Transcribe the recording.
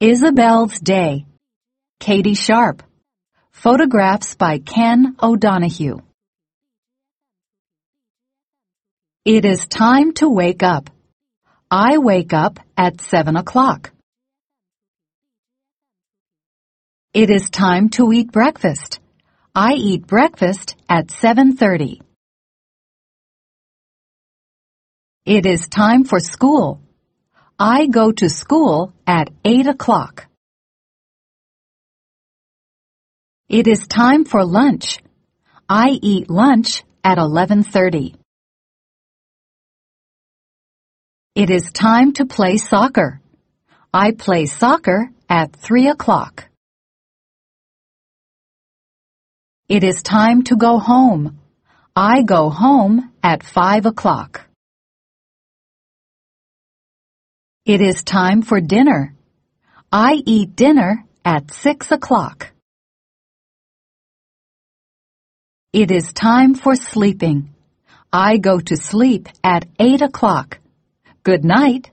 Isabel's Day. Katie Sharp. Photographs by Ken O'Donohue. It is time to wake up. I wake up at seven o'clock. It is time to eat breakfast. I eat breakfast at 7.30. It is time for school. I go to school at 8 o'clock. It is time for lunch. I eat lunch at 11.30. It is time to play soccer. I play soccer at 3 o'clock. It is time to go home. I go home at 5 o'clock. It is time for dinner. I eat dinner at 6 o'clock. It is time for sleeping. I go to sleep at 8 o'clock. Good night.